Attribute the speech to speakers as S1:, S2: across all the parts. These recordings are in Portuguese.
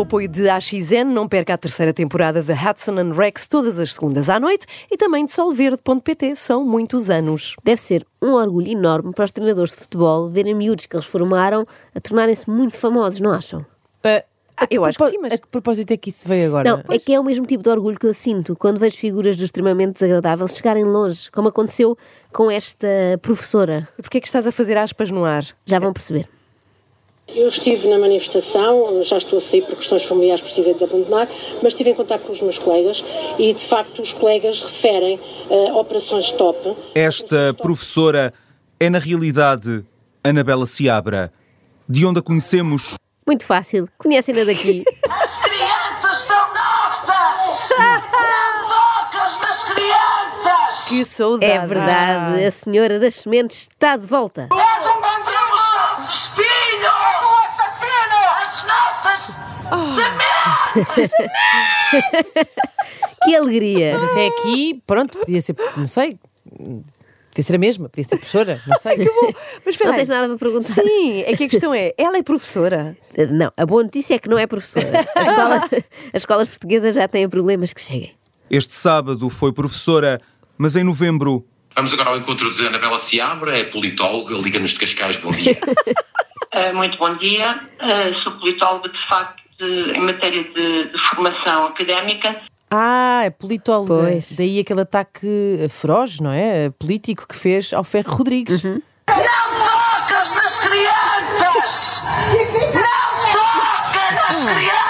S1: O apoio de AXN, não perca a terceira temporada de Hudson and Rex todas as segundas à noite e também de solverde.pt. São muitos anos.
S2: Deve ser um orgulho enorme para os treinadores de futebol verem miúdos que eles formaram a tornarem-se muito famosos, não acham?
S1: Ah, eu acho que sim, mas
S3: A que propósito é que isso veio agora?
S2: Não, é que é o mesmo tipo de orgulho que eu sinto quando vejo figuras do extremamente desagradável chegarem longe, como aconteceu com esta professora.
S1: porquê é que estás a fazer aspas no ar?
S2: Já vão perceber.
S4: Eu estive na manifestação, já estou a sair por questões familiares, precisei de abandonar, mas estive em contato com os meus colegas e, de facto, os colegas referem eh, operações top.
S5: Esta professora é, na realidade, Anabela Seabra, de onde a conhecemos
S2: Muito fácil. Conhecem-na daqui.
S6: As crianças estão aptas! Não tocas nas crianças!
S1: Que saudade!
S2: É verdade, a senhora das sementes está de volta.
S6: As sementes!
S2: Que alegria!
S3: Mas até aqui, pronto, podia ser, não sei, podia ser a mesma, podia ser professora, não sei.
S1: Mas espera
S2: Não
S1: aí.
S2: tens nada para perguntar?
S1: Sim, é que a questão é, ela é professora?
S2: Não, a boa notícia é que não é professora. A escola- as escolas portuguesas já têm problemas que cheguem.
S5: Este sábado foi professora, mas em novembro
S7: Vamos agora ao encontro de Anabela Seabra, é politóloga, Liga-nos de Cascais, bom dia.
S8: Uh, muito bom dia. Uh, sou politóloga, de facto, de- em matéria de, de formação académica.
S3: Ah, é politóloga.
S2: Pois.
S3: Daí aquele ataque feroz, não é? Político que fez ao Ferro Rodrigues.
S2: Uhum.
S6: Não tocas nas crianças! Não tocas nas crianças!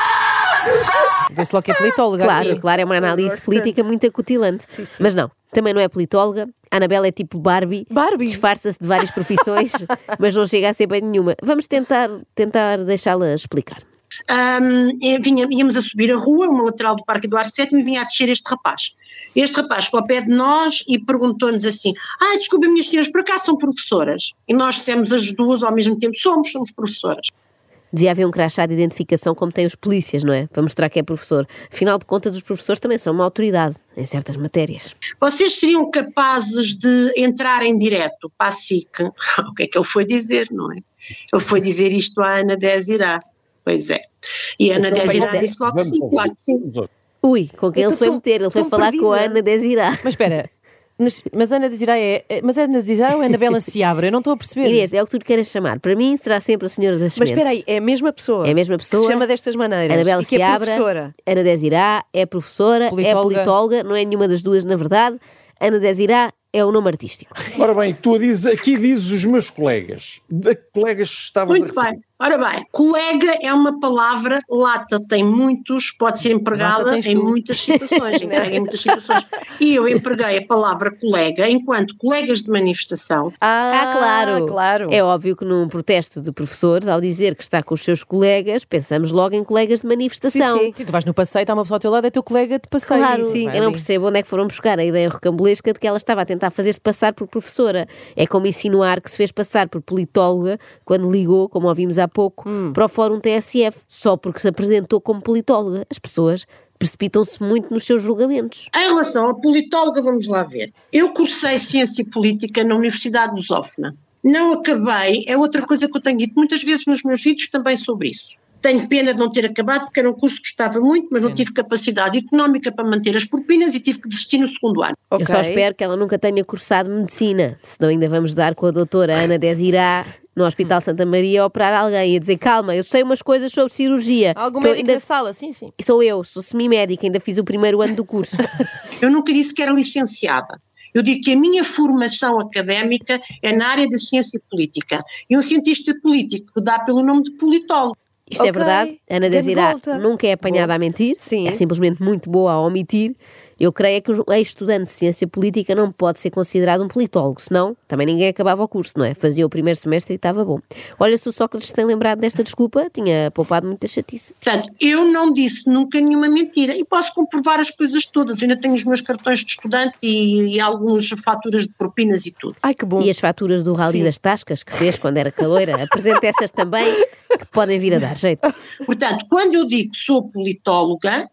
S3: Vê-se logo que é politóloga.
S2: Claro,
S3: aqui.
S2: claro, é uma análise política muito acutilante. Mas não, também não é politóloga. A Anabela é tipo Barbie.
S1: Barbie?
S2: Disfarça-se de várias profissões, mas não chega a ser bem nenhuma. Vamos tentar, tentar deixá-la explicar.
S4: Ahm, e vinha- íamos a subir a rua, uma lateral do Parque Eduardo VII, e vinha a descer este rapaz. Este rapaz ficou ao pé de nós e perguntou-nos assim: Ah, desculpe, minhas senhoras, por acaso são professoras? E nós dissemos as duas ao mesmo tempo: Somos, somos professoras.
S2: Devia haver um crachá de identificação como têm os polícias, não é? Para mostrar que é professor. Afinal de contas, os professores também são uma autoridade em certas matérias.
S4: Vocês seriam capazes de entrar em direto para a SIC? O que é que ele foi dizer, não é? Ele foi dizer isto à Ana Desirá. Pois é. E a Ana Desirá
S2: pois é.
S4: disse logo que sim, claro que sim.
S2: Ui, com quem ele foi
S1: tão-
S2: meter? Ele foi falar com a. Ana Desirá.
S3: Mas espera, mas, mas Ana Desirá é. é- Mas é Ana Desirá ou é Anabela Seabra? Eu não estou a perceber.
S2: Inês, é o que tu lhe queres chamar. Para mim, será sempre a senhora das
S1: Mas
S2: sementes.
S1: espera aí, é a mesma pessoa.
S2: É a mesma
S1: Que
S2: pessoa.
S1: se chama destas maneiras.
S2: Anabela
S1: que é
S2: Seabra,
S1: professora.
S2: Ana Desirá é professora, é
S3: Politóloga.
S2: politóloga, não é nenhuma das duas, na verdade. Ana Desirá é o nome artístico.
S9: Ora bem, tu dizes, aqui dizes os meus colegas. De que colegas estavas
S4: Muito
S9: a
S4: bem. Ora bem, colega é uma palavra, lata tem muitos, pode ser empregada em
S3: tu.
S4: muitas situações, emprega em muitas situações. E eu empreguei a palavra colega enquanto colegas de manifestação.
S2: Ah, claro.
S1: claro.
S2: É óbvio que num protesto de professores, ao dizer que está com os seus colegas, pensamos logo em colegas de manifestação.
S1: Sim,
S3: Sim, tu vais no passeio, está uma pessoa ao teu lado, é teu colega de passeio.
S2: Claro,
S3: Vai
S2: eu não percebo onde é que foram buscar a ideia rocambolesca de que ela estava a tentar fazer-se passar por professora. É como insinuar que se fez passar por politóloga quando ligou, como ouvimos há pouco, para o Fórum TSF, só porque se apresentou como politóloga. As pessoas precipitam-se muito nos seus julgamentos.
S4: Em relação à politóloga, vamos lá ver. Eu cursei Ciência Política na Universidade de Lusófona. Não acabei, é outra coisa que eu tenho dito muitas vezes nos meus vídeos também sobre isso. Tenho pena de não ter acabado, porque era um curso que gostava muito, mas não tive capacidade económica para manter as propinas e tive que desistir no segundo ano.
S2: Eu só espero que ela nunca tenha cursado medicina, senão ainda vamos dar com a doutora Ana Desirá no Hospital Santa Maria a operar alguém e a dizer calma, eu sei umas coisas sobre cirurgia.
S3: Algum médico
S2: ainda...
S3: da sala, sim, sim.
S2: Sou eu, sou semi-médica, ainda fiz o primeiro ano do curso.
S4: Eu nunca disse que era licenciada. Eu digo que a minha formação académica é na área da ciência política. E um cientista político dá pelo nome de politólogo.
S2: Isto é
S1: Ok,
S2: verdade, Ana
S1: volta.
S2: nunca é apanhada a mentir,
S1: Sim.
S2: é simplesmente muito boa a omitir Eu creio é que um ex-estudante de ciência política não pode ser considerado um politólogo, senão também ninguém acabava o curso, não é? Fazia o primeiro semestre e estava bom. Olha, se o Sócrates tem lembrado desta desculpa, tinha poupado muita chatice.
S4: Portanto, eu não disse nunca nenhuma mentira e posso comprovar as coisas todas. Eu ainda tenho os meus cartões de estudante e, e algumas faturas de propinas e tudo.
S1: Ai, que bom.
S2: E as faturas do Rally
S1: Sim.
S2: das Tascas que fez quando era caloira, apresenta essas também que podem vir a dar jeito.
S4: Portanto, quando eu digo que sou politóloga,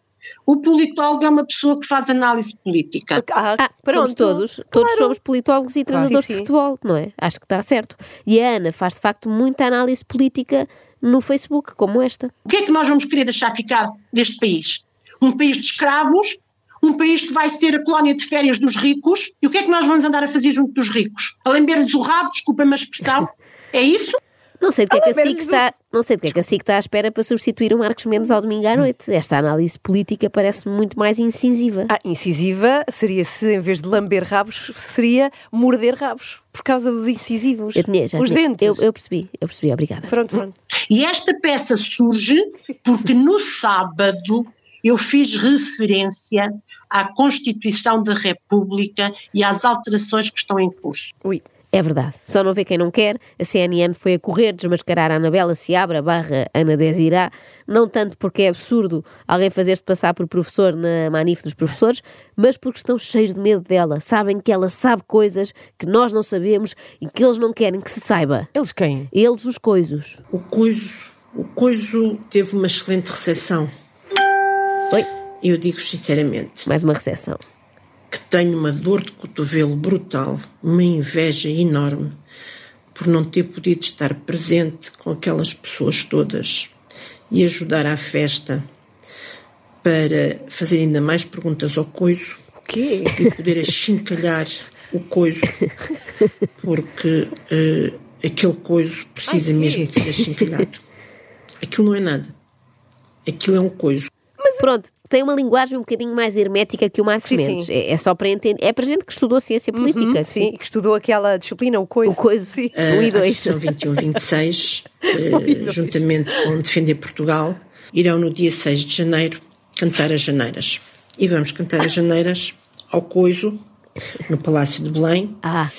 S4: o politólogo é uma pessoa que faz análise política.
S1: Ah,
S2: Ah, somos todos, todos somos politólogos e treinadores
S1: Sim,
S2: de futebol, não é? Acho que está certo. E a Ana faz de facto muita análise política no Facebook, como esta.
S4: O que é que nós vamos querer deixar ficar deste país? Um país de escravos, um país que vai ser a colónia de férias dos ricos, e o que é que nós vamos andar a fazer junto dos ricos? A lamber-lhes o rabo, desculpa-me a expressão, é isso?
S2: Não sei de que é que a SIC está, não sei de que é que a SIC está à espera para substituir o Marcos Mendes ao domingo à noite. Esta análise política parece muito mais incisiva.
S1: Ah, incisiva seria se, em vez de lamber rabos, seria morder rabos. Por causa dos incisivos.
S2: Eu tinha, já
S1: Os
S2: tinha.
S1: dentes.
S2: Eu, eu percebi, eu percebi, obrigada.
S1: Pronto, pronto.
S4: E esta peça surge porque no sábado eu fiz referência à Constituição da República e às alterações que estão em curso.
S1: Ui.
S2: É verdade. Só não vê quem não quer. A CNN foi a correr desmascarar a Anabela Seabra barra Ana Desirá, não tanto porque é absurdo alguém fazer-se passar por professor na Manif dos professores, mas porque estão cheios de medo dela. Sabem que ela sabe coisas que nós não sabemos e que eles não querem que se saiba.
S3: Eles quem?
S2: Eles, os coisos.
S10: O coiso, o coiso teve uma excelente recepção.
S2: Oi,
S10: Eu digo sinceramente
S2: mais uma recessão.
S10: Que tenho uma dor de cotovelo brutal, uma inveja enorme por não ter podido estar presente com aquelas pessoas todas e ajudar à festa para fazer ainda mais perguntas ao coiso
S1: O quê?
S10: e poder achincalhar o coiso, porque eh, aquele coiso precisa
S3: Ai,
S10: mesmo de ser achincalhado. Aquilo não é nada. Aquilo é um coiso.
S2: Pronto, tem uma linguagem um bocadinho mais hermética que o Marcos
S1: Sim, sim.
S2: Mendes. É, é só para entender. É para gente que estudou ciência política.
S1: Sim, que estudou aquela disciplina, o coiso.
S2: O coiso.
S1: Sim.
S10: Ah,
S2: Um e
S10: a
S2: dois.
S10: sessão 21 26, eh, juntamente com Defender Portugal, irão no dia 6 de janeiro cantar as janeiras. E vamos cantar as janeiras ao Coiso, no Palácio de Belém.
S2: Ah,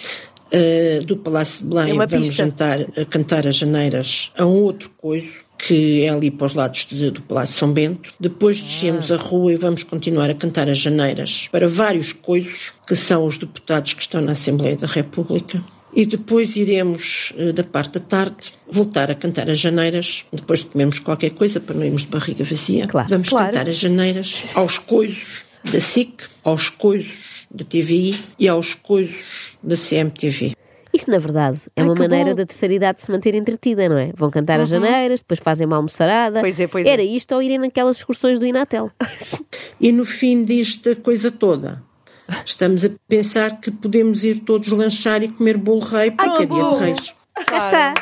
S10: Uh, do Palácio de Belém
S1: É
S10: vamos jantar, a cantar as janeiras a um outro coiso que é ali para os lados de- do Palácio São Bento. Depois descemos a rua e vamos continuar a cantar as janeiras para vários coisos, que são os deputados que estão na Assembleia da República. E depois iremos, eh, da parte da tarde, voltar a cantar as janeiras, depois de comermos qualquer coisa, para não irmos de barriga vazia.
S2: Claro.
S10: Vamos
S1: Claro.
S10: cantar as janeiras aos coisos da SIC, aos coisos da TVI e aos coisos da CMTV.
S2: Isso, na verdade, é
S1: Ai,
S2: uma maneira
S1: bom.
S2: da terceira idade se manter entretida, não é? Vão cantar as janeiras, depois fazem uma almoçarada.
S1: Pois é, pois é.
S2: Era isto ou irem naquelas excursões do Inatel.
S10: E no fim desta coisa toda, estamos a pensar que podemos ir todos lanchar e comer bolo rei, porque é dia de reis.
S2: Cá está.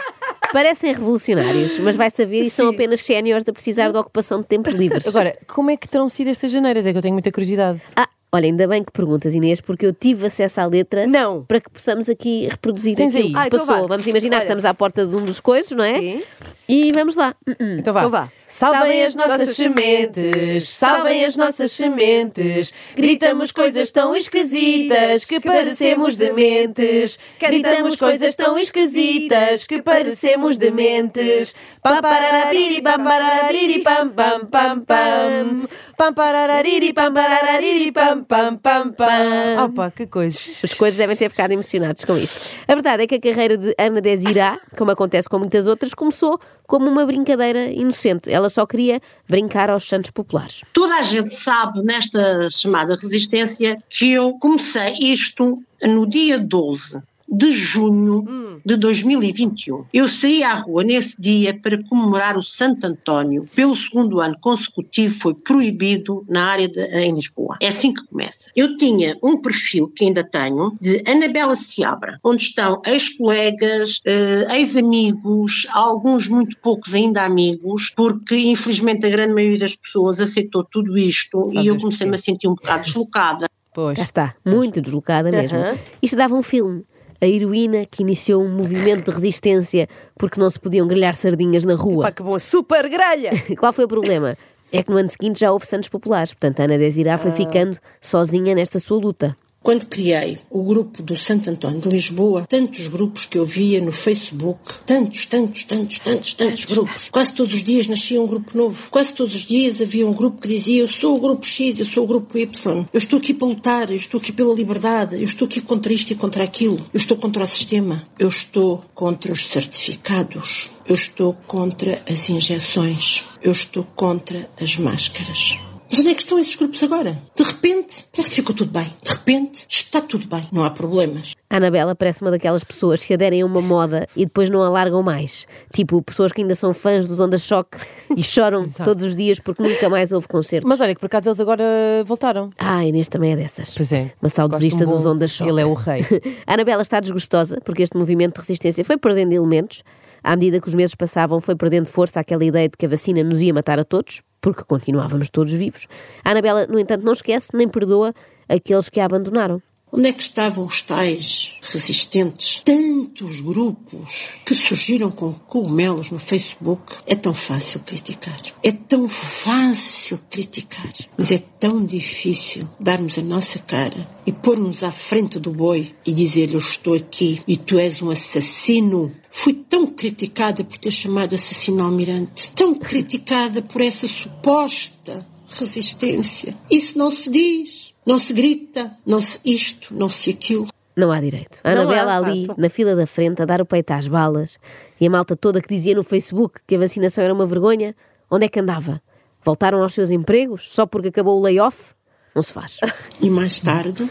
S2: Parecem revolucionários, mas vai saber e são apenas séniores a precisar de ocupação de tempos livres.
S3: Agora, como é que terão sido estas janeiras? É que eu tenho muita curiosidade.
S2: Ah, olha, ainda bem que perguntas, Inês, porque eu tive acesso à letra
S1: Não.
S2: para que possamos aqui reproduzir
S3: Tens
S2: aquilo
S3: aí?
S2: que se
S1: Ah, então
S2: passou.
S1: vá.
S2: Vamos imaginar que
S1: Olha.
S2: estamos à porta de um dos coisos, não é?
S1: Sim.
S2: E vamos lá.
S3: Então vá.
S1: Então vá.
S3: Salvem as nossas sementes, salvem as nossas sementes. Gritamos coisas tão esquisitas que parecemos dementes. Gritamos coisas tão esquisitas que parecemos dementes. Pam pararariri pam pararariri pam pam pam pam. Pam pararariri pam pararariri pam pam pam pam. Opa, que coisa.
S2: Os coisas devem ter ficado emocionados com isto. A verdade é que a carreira de Ana Desirá, como acontece com muitas outras, começou como uma brincadeira inocente. Ela só queria brincar aos santos populares.
S4: Toda a gente sabe nesta chamada resistência que eu comecei isto no dia 12 de junho de 2021. Eu saí à rua nesse dia para comemorar o Santo António. Pelo segundo ano consecutivo foi proibido na área de, em Lisboa. É assim que começa. Eu tinha um perfil que ainda tenho de Anabela Seabra, onde estão ex-colegas, eh, ex-amigos, alguns muito poucos ainda amigos, porque infelizmente a grande maioria das pessoas aceitou tudo isto
S3: Sabe
S4: e eu comecei-me a sentir um bocado deslocada.
S3: Pois.
S2: Cá está, muito deslocada mesmo.
S1: Aham.
S2: Isto dava um filme. A heroína que iniciou um movimento de resistência porque não se podiam grelhar sardinhas na rua.
S1: Pá, que bom. Super grelha.
S2: Qual foi o problema? É que no ano seguinte já houve Santos Populares, portanto a Ana Desirá foi ficando sozinha nesta sua luta.
S10: Quando criei o grupo do Santo António de Lisboa, tantos grupos que eu via no Facebook, tantos, tantos, tantos, tantos, tantos grupos. Quase todos os dias nascia um grupo novo. Quase todos os dias havia um grupo que dizia: Eu sou o grupo X, eu sou o grupo Y. Eu estou aqui para lutar, eu estou aqui pela liberdade, eu estou aqui contra isto e contra aquilo. Eu estou contra o sistema. Eu estou contra os certificados. Eu estou contra as injeções. Eu estou contra as máscaras. Mas onde é que estão esses grupos agora? De repente, parece que ficou tudo bem. De repente, está tudo bem. Não há problemas.
S2: A Anabela parece uma daquelas pessoas que aderem a uma moda e depois não a largam mais. Tipo, pessoas que ainda são fãs dos Onda Choque e choram todos os dias porque nunca mais houve concertos.
S3: Mas olha que por acaso eles agora voltaram.
S2: Ah, Inês também é dessas.
S3: Pois é.
S2: Uma saudosista
S3: um
S2: dos Onda Choque.
S3: Ele é o rei.
S2: a Anabela está desgostosa porque este movimento de resistência foi perdendo elementos. À medida que os meses passavam, foi perdendo força aquela ideia de que a vacina nos ia matar a todos, porque continuávamos todos vivos. A Anabela, no entanto, não esquece nem perdoa aqueles que a abandonaram.
S10: Onde é que estavam os tais resistentes? Tantos grupos que surgiram com cogumelos no Facebook. É tão fácil criticar. É tão fácil criticar. Mas é tão difícil darmos a nossa cara e pormos à frente do boi e dizer eu estou aqui e tu és um assassino. Fui tão criticada por ter chamado assassino almirante. Tão criticada por essa suposta resistência. Isso não se diz, não se grita, não se isto, não se aquilo.
S2: Não há direito. A Anabela
S10: há,
S2: ali,
S10: fato.
S2: na fila da frente, a dar o peito às balas, e a malta toda que dizia no Facebook que a vacinação era uma vergonha, onde é que andava? Voltaram aos seus empregos só porque acabou o layoff? Não se faz.
S10: E mais tarde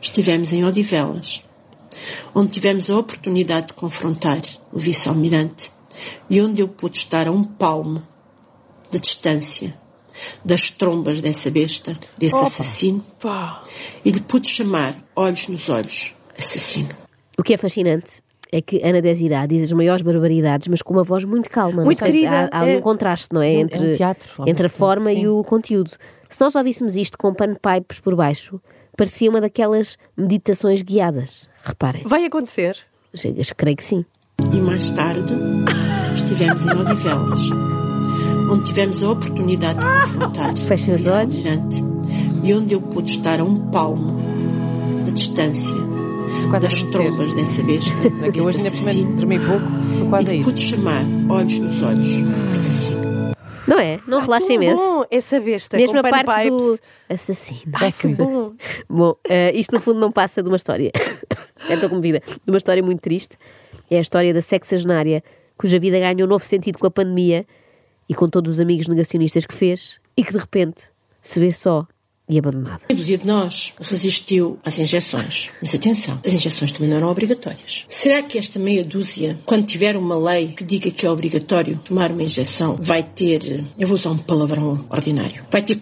S10: estivemos em Odivelas, onde tivemos a oportunidade de confrontar o vice-almirante e onde eu pude estar a um palmo de distância das trombas dessa besta, desse
S2: Opa.
S10: assassino, e lhe pude chamar olhos nos olhos, assassino.
S2: O que é fascinante é que Ana Desirá diz as maiores barbaridades, mas com uma voz muito calma.
S3: Muito querida,
S2: Há, há
S3: é-
S2: um contraste, não é?
S3: é um- é um
S2: Entre,
S3: teatro,
S2: entre a forma
S3: tempo,
S2: e
S3: sim.
S2: o conteúdo. Se nós ouvíssemos isto com panpipes por baixo, parecia uma daquelas meditações guiadas. Reparem.
S1: Vai acontecer?
S2: Chegas, creio que sim.
S10: E mais tarde estivemos em Odivelas, onde tivemos a oportunidade de confrontar
S2: Fechem os olhos.
S10: e onde eu pude estar a um palmo de distância
S3: quase a
S10: das trombas dessa besta.
S3: É que eu hoje ainda por cima dormi pouco, estou quase a ir.
S10: pude chamar olhos nos olhos, assassino.
S2: Não é? Não relaxa
S1: tão
S2: imenso.
S1: bom essa besta
S2: Mesmo
S1: com
S2: a parte do
S1: panpipes.
S2: assassino.
S1: Ai, que bom.
S2: Bom, eh, isto no fundo não passa de uma história. é estou comovida. De uma história muito triste. É a história da sexagenária, cuja vida ganha um novo sentido com a pandemia e com todos os amigos negacionistas que fez e que de repente se vê só e abandonada.
S10: Meia dúzia de nós resistiu às injeções. Mas atenção, as injeções também não eram obrigatórias. Será que esta meia dúzia, quando tiver uma lei que diga que é obrigatório tomar uma injeção, vai ter, eu vou usar um palavrão ordinário, vai ter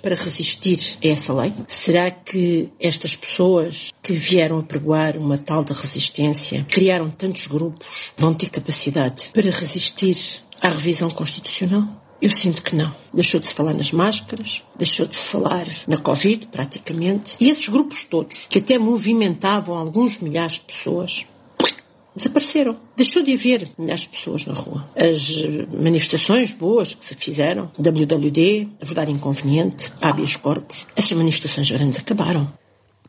S10: para resistir a essa lei? Será que estas pessoas que vieram a pregoar uma tal de resistência, criaram tantos grupos, vão ter capacidade para resistir à revisão constitucional? Eu sinto que não. Deixou de se falar nas máscaras, deixou de se falar na Covid, praticamente. E esses grupos todos, que até movimentavam alguns milhares de pessoas, desapareceram. Deixou de haver milhares de pessoas na rua. As eh, manifestações boas que se fizeram, WWD, a Verdade Inconveniente, habeas corpus, essas manifestações grandes acabaram.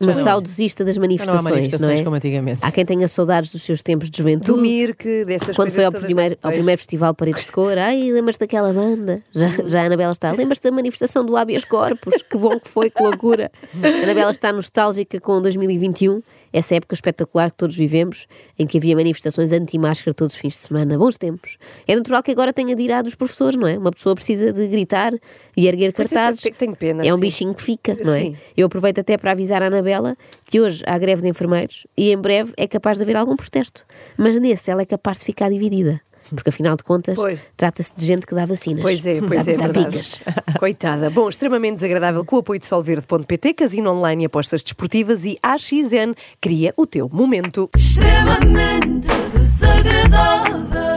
S2: Uma
S3: não-
S2: saudosista das
S3: Já não há
S2: manifestações, não,
S3: manifestações
S2: é?
S3: como antigamente.
S2: Há quem tenha saudades dos seus tempos de juventude.
S1: Do Mirk, dessas
S2: Quando foi ao primeiro, ao primeiro festival Paredes de Cor, ai, lembras-te daquela banda? Já, já a Anabela está. Lembras-te da manifestação do habeas corpus? Que bom que foi, que loucura. A Anabela está nostálgica com 2021, essa época espetacular que todos vivemos, em que havia manifestações anti-máscara todos os fins de semana. Bons tempos. É natural que agora tenha de ir à dos professores, não é? Uma pessoa precisa de gritar e erguer cartazes.
S1: tenho- tenho pena,
S2: é um
S1: sim.
S2: bichinho que fica, não é?
S1: Sim.
S2: Eu aproveito até para avisar a Anabela que hoje há greve de enfermeiros e em breve é capaz de haver algum protesto. Mas nesse ela é capaz de ficar dividida. Porque afinal de contas, trata-se de gente que dá vacinas.
S1: Pois é, pois
S2: dá,
S1: é,
S2: dá
S1: verdade.
S2: picas.
S1: Coitada. Bom, extremamente desagradável com o apoio de solverde.pt, casino online e apostas desportivas e AXN cria o teu momento.
S11: extremamente desagradável.